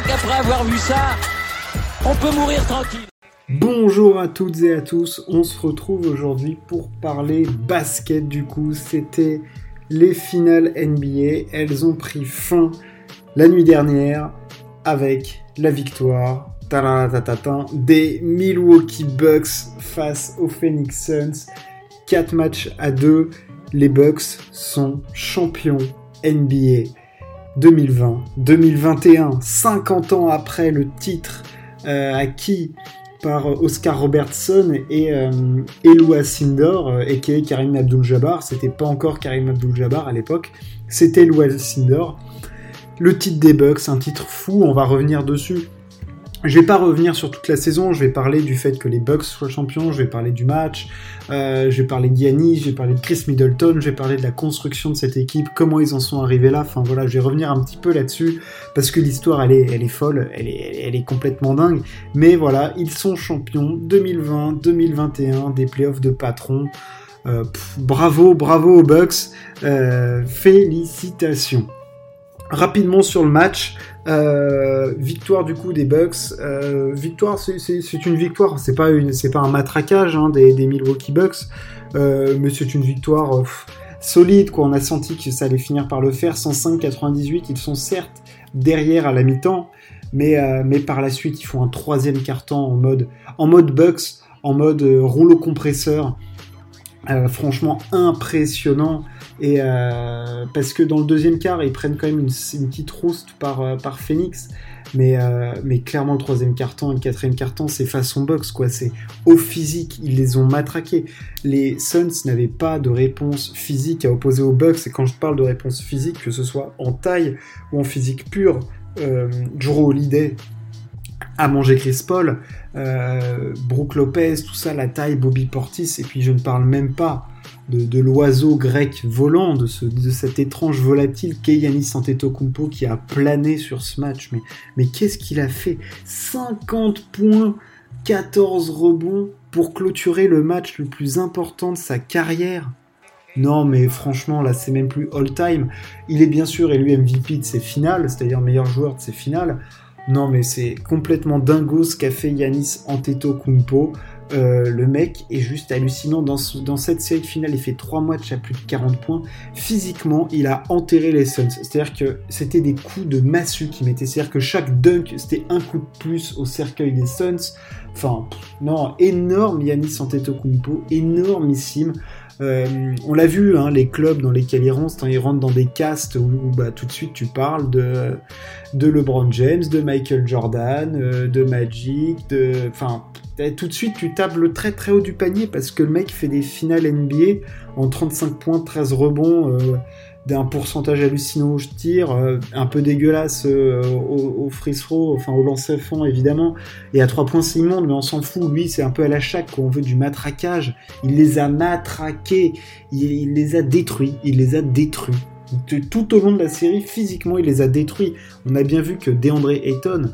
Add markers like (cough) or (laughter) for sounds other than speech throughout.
crois qu'après avoir vu ça, on peut mourir tranquille. Bonjour à toutes et à tous, on se retrouve aujourd'hui pour parler basket du coup. C'était les finales NBA, elles ont pris fin la nuit dernière avec la victoire des Milwaukee Bucks face aux Phoenix Suns. 4 matchs à 2, les Bucks sont champions NBA 2020-2021, 50 ans après le titre euh, acquis par Oscar Robertson et, euh, Eloi Sindor, et qui est Karim Abdul-Jabbar. C'était pas encore Karim Abdul-Jabbar à l'époque, c'était Eloi Sindor. Le titre des Bucks, un titre fou, on va revenir dessus. Je vais pas revenir sur toute la saison, je vais parler du fait que les Bucks soient champions, je vais parler du match, euh, je vais parler d'Yannis, je vais parler de Chris Middleton, je vais parler de la construction de cette équipe, comment ils en sont arrivés là, enfin voilà, je vais revenir un petit peu là-dessus, parce que l'histoire elle est, elle est folle, elle est, elle est complètement dingue, mais voilà, ils sont champions 2020-2021 des playoffs de patron. Euh, bravo, bravo aux Bucks, euh, félicitations. Rapidement sur le match, euh, victoire du coup des Bucks. Euh, victoire, c'est une victoire. C'est pas c'est pas un matraquage hein, des, Milwaukee Bucks, euh, mais c'est une victoire solide. Quoi. On a senti que ça allait finir par le faire. 105-98. Ils sont certes derrière à la mi-temps, mais mais par la suite ils font un troisième carton en mode en mode Bucks, en mode rouleau compresseur. franchement impressionnant. Et euh, parce que dans le deuxième quart, ils prennent quand même une, petite rouste par, euh, Phoenix. Mais, euh, mais clairement, le troisième carton et le quatrième carton, c'est façon box, quoi. C'est au physique, ils les ont matraqués. Les Suns n'avaient pas de réponse physique à opposer aux Bucks. Et quand je parle de réponse physique, que ce soit en taille ou en physique pure, euh, Drew Holiday a mangé Chris Paul, Brooke Lopez, tout ça, la taille, Bobby Portis, et puis je ne parle même pas de, l'oiseau grec volant, de, ce, cet étrange volatile qu'est Yanis Antetokounmpo qui a plané sur ce match. Mais, mais qu'est-ce qu'il a fait? 50 points, 14 rebonds pour clôturer le match le plus important de sa carrière. Non, mais franchement, là, c'est même plus all-time. Il est bien sûr élu MVP de ses finales, c'est-à-dire meilleur joueur de ses finales. Non, mais c'est complètement dingo ce qu'a fait Yanis Antetokounmpo. Euh, le mec est juste hallucinant. Dans, cette série finale, il fait 3 matchs à plus de 40 points. Physiquement, il a enterré les Suns. C'est-à-dire que c'était des coups de massue qui mettaient. C'est-à-dire que chaque dunk, c'était un coup de plus au cercueil des Suns. Enfin, non, énorme Yanis Antetokounmpo, énormissime. Euh, on l'a vu, hein, les clubs dans lesquels ils rentrent, ils rentrent dans des castes où, bah, tout de suite tu parles de, de LeBron James, de Michael Jordan, euh, de Magic, de, enfin, tout de suite tu tables très très haut du panier parce que le mec fait des finales NBA en 35 points, 13 rebonds. Euh, d'un pourcentage hallucinant je tire, euh, un peu dégueulasse euh, au, au throw, enfin au lancer fond évidemment, et à 3 points c'est immonde, mais on s'en fout, lui c'est un peu à la chaque, on veut du matraquage, il les a matraqués, il, les a détruits, il les a détruits. Tout au long de la série, physiquement, il les a détruits. On a bien vu que DeAndre Ayton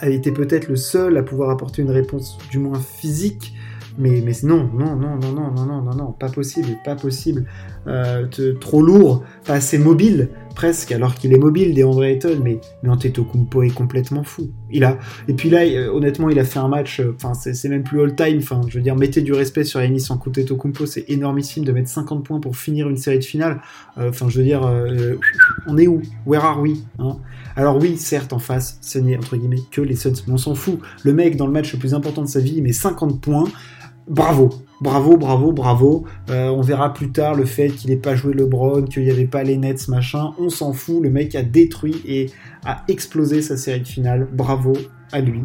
a été peut-être le seul à pouvoir apporter une réponse du moins physique mais, mais non, non, non, non, non, non, non, non, non, pas possible, pas possible. Euh, trop lourd, pas assez mobile, presque, alors qu'il est mobile, des André Ayton, mais, mais Antetokounmpo est complètement fou. Il a, et puis là, euh, honnêtement, il a fait un match, euh, enfin, c'est même plus all-time, enfin, je veux dire, mettez du respect sur Yanis Antetokounmpo, c'est énormissime de mettre 50 points pour finir une série de finale. Enfin, je veux dire, on est où? Where are we? Hein? Alors oui, certes, en face, ce n'est, entre guillemets, que les Suns, mais on s'en fout. Le mec, dans le match le plus important de sa vie, il met 50 points bravo, bravo, bravo, bravo. Euh, on verra plus tard le fait qu'il n'ait pas joué LeBron, qu'il n'y avait pas les Nets, machin. On s'en fout. Le mec a détruit et a explosé sa série de finale. Bravo à lui.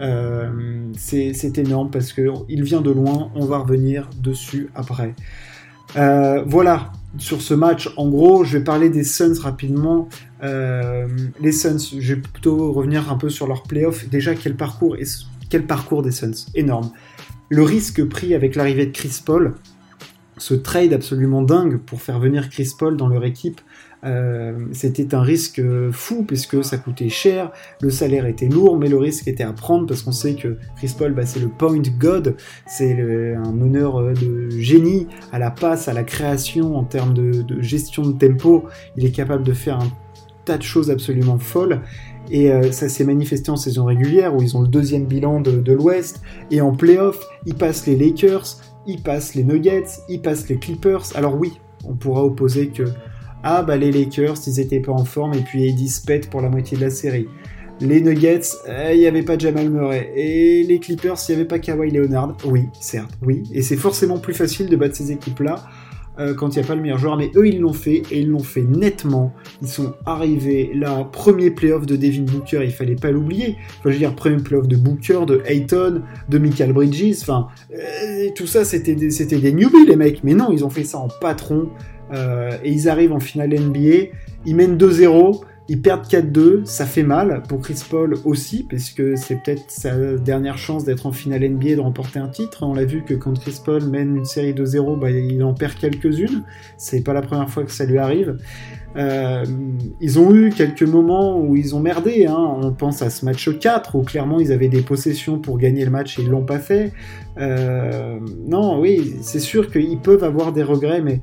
Euh, c'est énorme parce qu'il vient de loin. On va revenir dessus après. Euh, voilà, sur ce match, en gros, je vais parler des Suns rapidement. les Suns, je vais plutôt revenir un peu sur leur playoff. Déjà, quel parcours, quel parcours des Suns? Énorme le risque pris avec l'arrivée de Chris Paul, ce trade absolument dingue pour faire venir Chris Paul dans leur équipe, euh, c'était un risque fou puisque ça coûtait cher, le salaire était lourd, mais le risque était à prendre parce qu'on sait que Chris Paul, bah, c'est le point god, c'est un meneur euh, de génie à la passe, à la création en termes de gestion de tempo. Il est capable de faire un tas de choses absolument folles. Et euh, ça s'est manifesté en saison régulière où ils ont le deuxième bilan de, l'Ouest. Et en playoff, ils passent les Lakers, ils passent les Nuggets, ils passent les Clippers. Alors oui, on pourra opposer que ah bah les Lakers, ils étaient pas en forme et puis ils se pour la moitié de la série. Les Nuggets, euh, il n'y avait pas Jamal Murray. Et les Clippers, il n'y avait pas Kawhi Leonard. Oui, certes, oui. Et c'est forcément plus facile de battre ces équipes-là euh, quand il n'y a pas le meilleur joueur. Mais eux, ils l'ont fait et ils l'ont fait nettement. Ils sont arrivés là, premier playoff de Devin Booker, il fallait pas l'oublier. Enfin, je veux dire, premier playoff de Booker, de Ayton, de Michael Bridges. Enfin, euh, tout ça, c'était des, c'était des newbies, les mecs. Mais non, ils ont fait ça en patron. et ils arrivent en finale NBA. Ils mènent 2-0 ils perdent 4-2, ça fait mal pour Chris Paul aussi, parce que c'est peut-être sa dernière chance d'être en finale NBA et de remporter un titre. On l'a vu que quand Chris Paul mène une série de 0, bah, il en perd quelques-unes. C'est pas la première fois que ça lui arrive. Euh, ils ont eu quelques moments où ils ont merdé. Hein. On pense à ce match 4 où clairement ils avaient des possessions pour gagner le match et ils l'ont pas fait. Euh, non, oui, c'est sûr qu'ils peuvent avoir des regrets, mais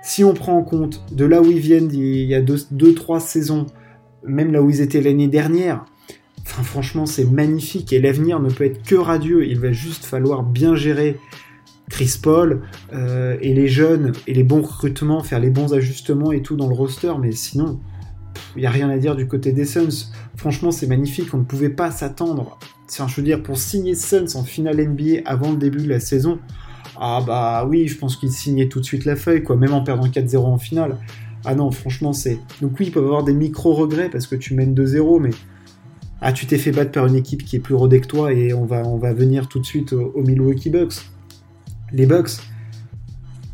si on prend en compte de là où ils viennent il y a 2-3 saisons, même là où ils étaient l'année dernière. Franchement, c'est magnifique et l'avenir ne peut être que radieux. Il va juste falloir bien gérer Chris Paul euh, et les jeunes et les bons recrutements, faire les bons ajustements et tout dans le roster. Mais sinon, il n'y a rien à dire du côté des Suns. Franchement, c'est magnifique. On ne pouvait pas s'attendre. Enfin, je veux dire, pour signer Suns en finale NBA avant le début de la saison, ah bah oui, je pense qu'ils signaient tout de suite la feuille, quoi, même en perdant 4-0 en finale. Ah non, franchement, c'est. Donc oui, ils peuvent avoir des micro-regrets parce que tu mènes 2-0, mais. Ah, tu t'es fait battre par une équipe qui est plus rodée que toi et on va, on va venir tout de suite au, Milwaukee Bucks. Les Bucks,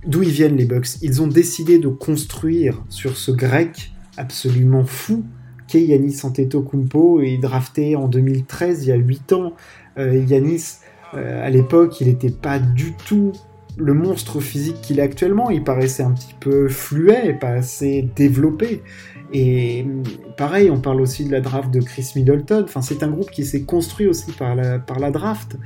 d'où ils viennent les Bucks? Ils ont décidé de construire sur ce grec absolument fou qu'est Yanis Antetokounmpo et drafté en 2013, il y a 8 ans. Euh, Yanis, euh, à l'époque, il n'était pas du tout le monstre physique qu'il est actuellement. Il paraissait un petit peu fluet, pas assez développé. Et pareil, on parle aussi de la draft de Chris Middleton. Enfin, c'est un groupe qui s'est construit aussi par la, draft.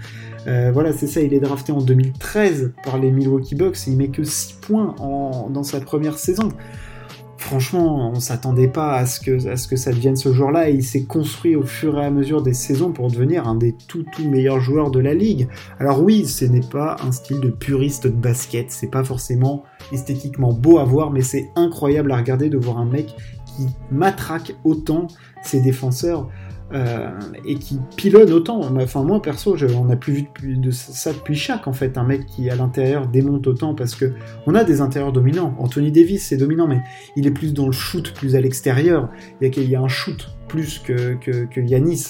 Euh, voilà, c'est ça, il est drafté en 2013 par les Milwaukee Bucks et il met que 6 points dans sa première saison franchement, on s'attendait pas à ce, que, à ce que ça devienne ce jour-là et il s'est construit au fur et à mesure des saisons pour devenir un des tout tout meilleurs joueurs de la ligue. Alors oui, ce n'est pas un style de puriste de basket, c'est pas forcément esthétiquement beau à voir, mais c'est incroyable à regarder de voir un mec qui matraque autant ses défenseurs. Euh, et qui pilonne autant. Enfin, moi perso, on n'a plus vu de ça depuis chaque en fait, un mec qui à l'intérieur démonte autant parce que on a des intérieurs dominants. Anthony Davis c'est dominant, mais il est plus dans le shoot, plus à l'extérieur. Il, y a un shoot plus que, Yanis.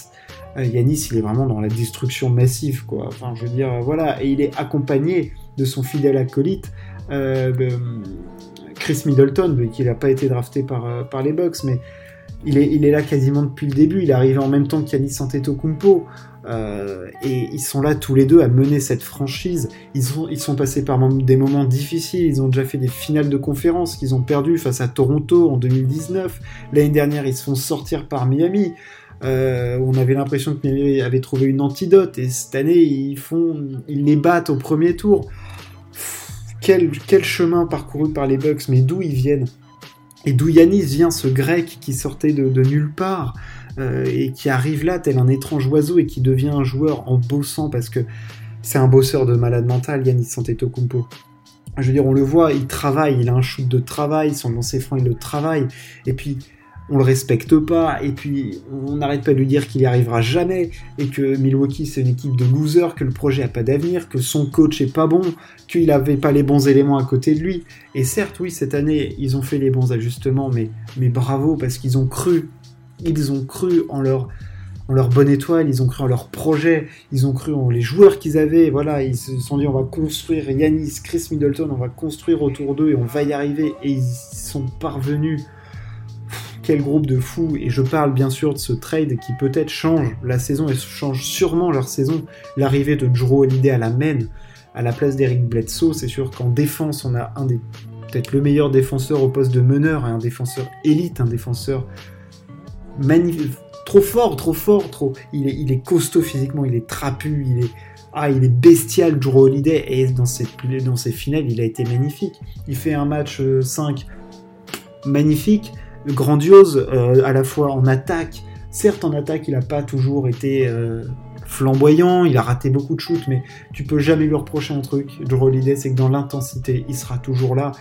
Euh, Yanis, il est vraiment dans la destruction massive, quoi. Enfin, je veux dire, voilà, et il est accompagné de son fidèle acolyte. Euh, Chris Middleton, qui n'a pas été drafté par, par les Bucks, mais il est, là quasiment depuis le début. Il est arrivé en même temps qu'Yanis Antetokounmpo. Euh, et ils sont là tous les deux à mener cette franchise. Ils sont, ils sont passés par des moments difficiles. Ils ont déjà fait des finales de conférence qu'ils ont perdu face à Toronto en 2019. L'année dernière, ils se font sortir par Miami. Euh, on avait l'impression que Miami avait trouvé une antidote. Et cette année, ils font, ils les battent au premier tour. Quel, quel chemin parcouru par les Bucks, mais d'où ils viennent? Et d'où Yanis vient ce grec qui sortait de, nulle part euh, et qui arrive là tel un étrange oiseau et qui devient un joueur en bossant parce que c'est un bosseur de malade mental, Yanis Antetokounmpo. Je veux dire, on le voit, il travaille, il a un shoot de travail, son lancer franc, il le travaille. Et puis, on le respecte pas, et puis on n'arrête pas de lui dire qu'il y arrivera jamais, et que Milwaukee c'est une équipe de losers, que le projet a pas d'avenir, que son coach est pas bon, qu'il n'avait pas les bons éléments à côté de lui. Et certes, oui, cette année, ils ont fait les bons ajustements, mais, mais bravo, parce qu'ils ont cru, ils ont cru en leur, en leur bonne étoile, ils ont cru en leur projet, ils ont cru en les joueurs qu'ils avaient, voilà, ils se sont dit on va construire Yanis, Chris Middleton, on va construire autour d'eux et on va y arriver, et ils sont parvenus quel groupe de fous, et je parle bien sûr de ce trade qui peut-être change la saison et change sûrement leur saison. L'arrivée de Drew Holiday à la main, à la place d'Eric Bledsoe, c'est sûr qu'en défense, on a un des peut-être le meilleur défenseur au poste de meneur, un défenseur élite, un défenseur magnifique, trop fort, trop fort, trop. Il est, il est costaud physiquement, il est trapu, il est. Ah, il est bestial, Drew Holiday, et dans ses, dans ses finales, il a été magnifique. Il fait un match 5 euh, magnifique, grandiose, euh, à la fois en attaque, Certes, en attaque, il n'a pas toujours été euh, flamboyant, il a raté beaucoup de shoots, mais tu peux jamais lui reprocher un truc. L'idée, c'est que dans l'intensité, il sera toujours là.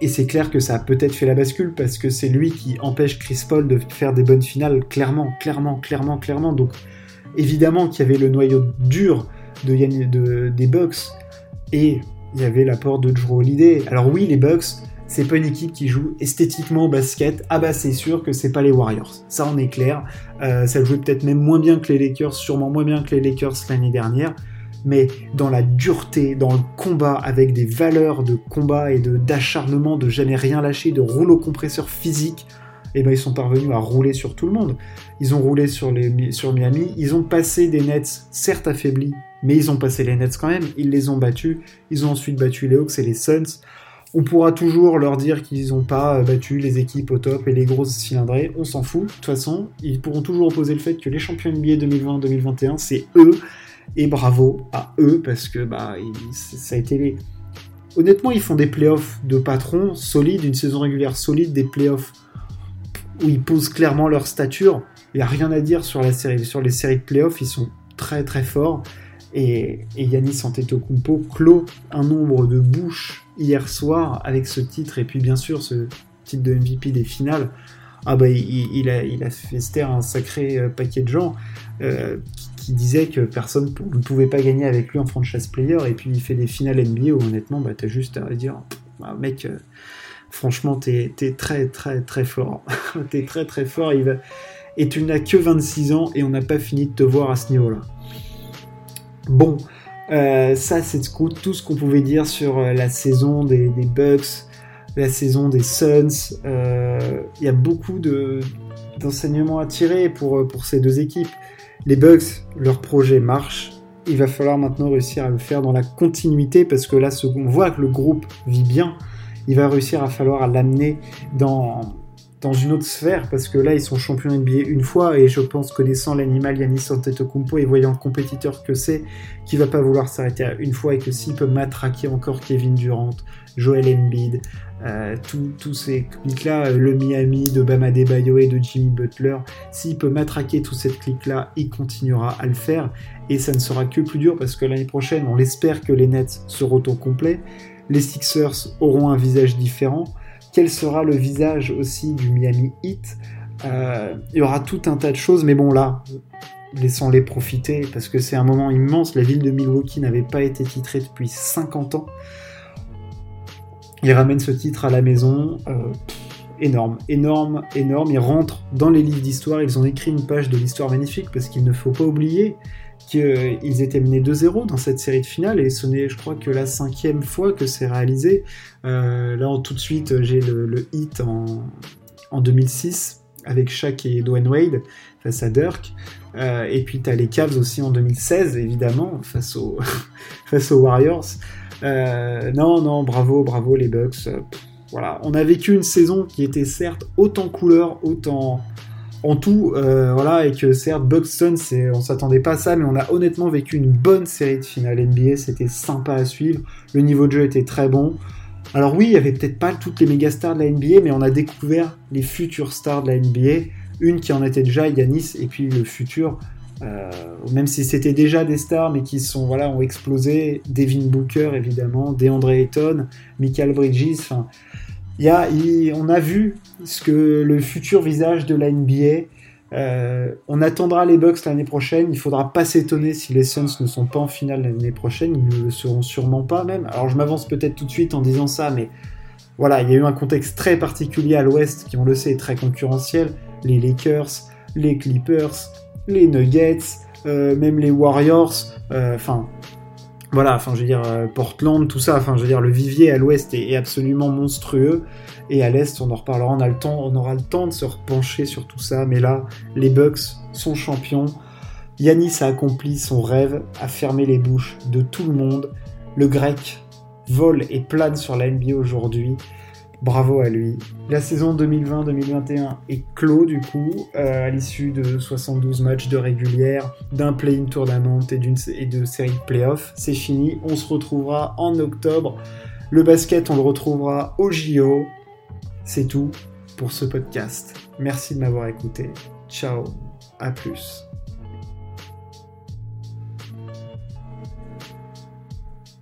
Et c'est clair que ça a peut-être fait la bascule parce que c'est lui qui empêche Chris Paul de faire des bonnes finales, clairement, clairement, clairement, clairement. Donc, évidemment qu'il y avait le noyau dur de, de des Bucks et il y avait l'apport de Drew Holiday. Alors oui, les Bucks, c'est pas une équipe qui joue esthétiquement au basket. Ah bah c'est sûr que c'est pas les Warriors. Ça on est clair. Euh, ça jouait peut-être même moins bien que les Lakers, sûrement moins bien que les Lakers l'année dernière. Mais dans la dureté, dans le combat, avec des valeurs de combat et de d'acharnement, de jamais rien lâcher, de rouleau compresseur physique, eh ben ils sont parvenus à rouler sur tout le monde. Ils ont roulé sur, les, sur Miami, ils ont passé des Nets certes affaiblis, mais ils ont passé les Nets quand même, ils les ont battus, ils ont ensuite battu les Hawks et les Suns. On pourra toujours leur dire qu'ils n'ont pas battu les équipes au top et les grosses cylindrées, on s'en fout. De toute façon, ils pourront toujours opposer le fait que les champions NBA 2020-2021, c'est eux. Et bravo à eux, parce que bah, ça a été les... Honnêtement, ils font des playoffs de patrons solides, une saison régulière solide, des playoffs où ils posent clairement leur stature. Il n'y a rien à dire sur, la série, sur les séries de playoffs, ils sont très très forts. Et, et Yanis Antetokounmpo clôt un nombre de bouches hier soir avec ce titre et puis bien sûr ce titre de MVP des finales. Ah bah il, a, il un sacré euh, paquet de gens euh, qui, disaient que personne ne pouvait pas gagner avec lui en franchise player et puis il fait des finales NBA où honnêtement bah t'as juste à dire bah, mec euh, franchement t'es es très très très fort (laughs) t'es très très fort et tu n'as que 26 ans et on n'a pas fini de te voir à ce niveau là bon euh, ça, c'est tout ce qu'on pouvait dire sur euh, la saison des, Bucks, la saison des Suns. Euh, il y a beaucoup d'enseignements à tirer pour, pour ces deux équipes. Les Bucks, leur projet marche. Il va falloir maintenant réussir à le faire dans la continuité parce que là, on voit que le groupe vit bien. Il va réussir à falloir l'amener dans, dans une autre sphère, parce que là, ils sont champions NBA une fois, et je pense, connaissant l'animal Yannis Antetokounmpo et voyant le compétiteur que c'est, qu'il va pas vouloir s'arrêter à une fois, et que s'il peut matraquer encore Kevin Durant, Joel Embiid, euh, tous ces clics-là, le Miami de Bama Debayo et de Jimmy Butler, s'il peut matraquer tout cette clique-là, il continuera à le faire, et ça ne sera que plus dur, parce que l'année prochaine, on l'espère que les Nets seront au complet, les Sixers auront un visage différent, quel sera le visage aussi du Miami Heat. Euh, il y aura tout un tas de choses, mais bon là, laissons-les profiter parce que c'est un moment immense. La ville de Milwaukee n'avait pas été titrée depuis 50 ans. Ils ramènent ce titre à la maison. Euh, énorme, énorme, énorme. Ils rentrent dans les livres d'histoire. Ils ont écrit une page de l'histoire magnifique parce qu'il ne faut pas oublier qu'ils étaient menés 2-0 dans cette série de finale et ce n'est, je crois, que la cinquième fois que c'est réalisé. Euh, là, tout de suite, j'ai le, hit en, 2006 avec Shaq et Dwayne Wade face à Dirk. Euh, et puis tu as les Cavs aussi en 2016, évidemment, face, (laughs) face aux Warriors. Euh, non, non, bravo, bravo les Bucks. voilà, on a vécu une saison qui était certes autant couleur, autant en tout, euh, voilà, et que certes, Buxton, on s'attendait pas à ça, mais on a honnêtement vécu une bonne série de finale NBA, c'était sympa à suivre, le niveau de jeu était très bon. Alors oui, il y avait peut-être pas toutes les méga stars de la NBA, mais on a découvert les futures stars de la NBA, une qui en était déjà, Yanis, et puis le futur, euh, même si c'était déjà des stars, mais qui sont, voilà, ont explosé, Devin Booker évidemment, DeAndre Ayton, Michael Bridges, enfin on a vu ce que le futur visage de la NBA. Euh, on attendra les Bucks l'année prochaine. Il faudra pas s'étonner si les Suns ne sont pas en finale l'année prochaine. Ils ne le seront sûrement pas même. Alors je m'avance peut-être tout de suite en disant ça, mais voilà, il y a eu un contexte très particulier à l'Ouest qui, on le sait, est très concurrentiel. Les Lakers, les Clippers, les Nuggets, euh, même les Warriors. Euh, enfin, voilà, enfin je veux dire euh, Portland, tout ça, enfin je veux dire le vivier à l'ouest est, absolument monstrueux et à l'est on en reparlera, on a le temps, on aura le temps de se repencher sur tout ça, mais là les Bucks sont champions. Yanis a accompli son rêve, a fermé les bouches de tout le monde. Le grec vole et plane sur la NBA aujourd'hui. Bravo à lui. La saison 2020-2021 est clos du coup, euh, à l'issue de 72 matchs de régulière, d'un play-in tournament et, et de série de playoffs. C'est fini, on se retrouvera en octobre. Le basket, on le retrouvera au JO. C'est tout. pour ce podcast. Merci de m'avoir écouté. Ciao, à plus.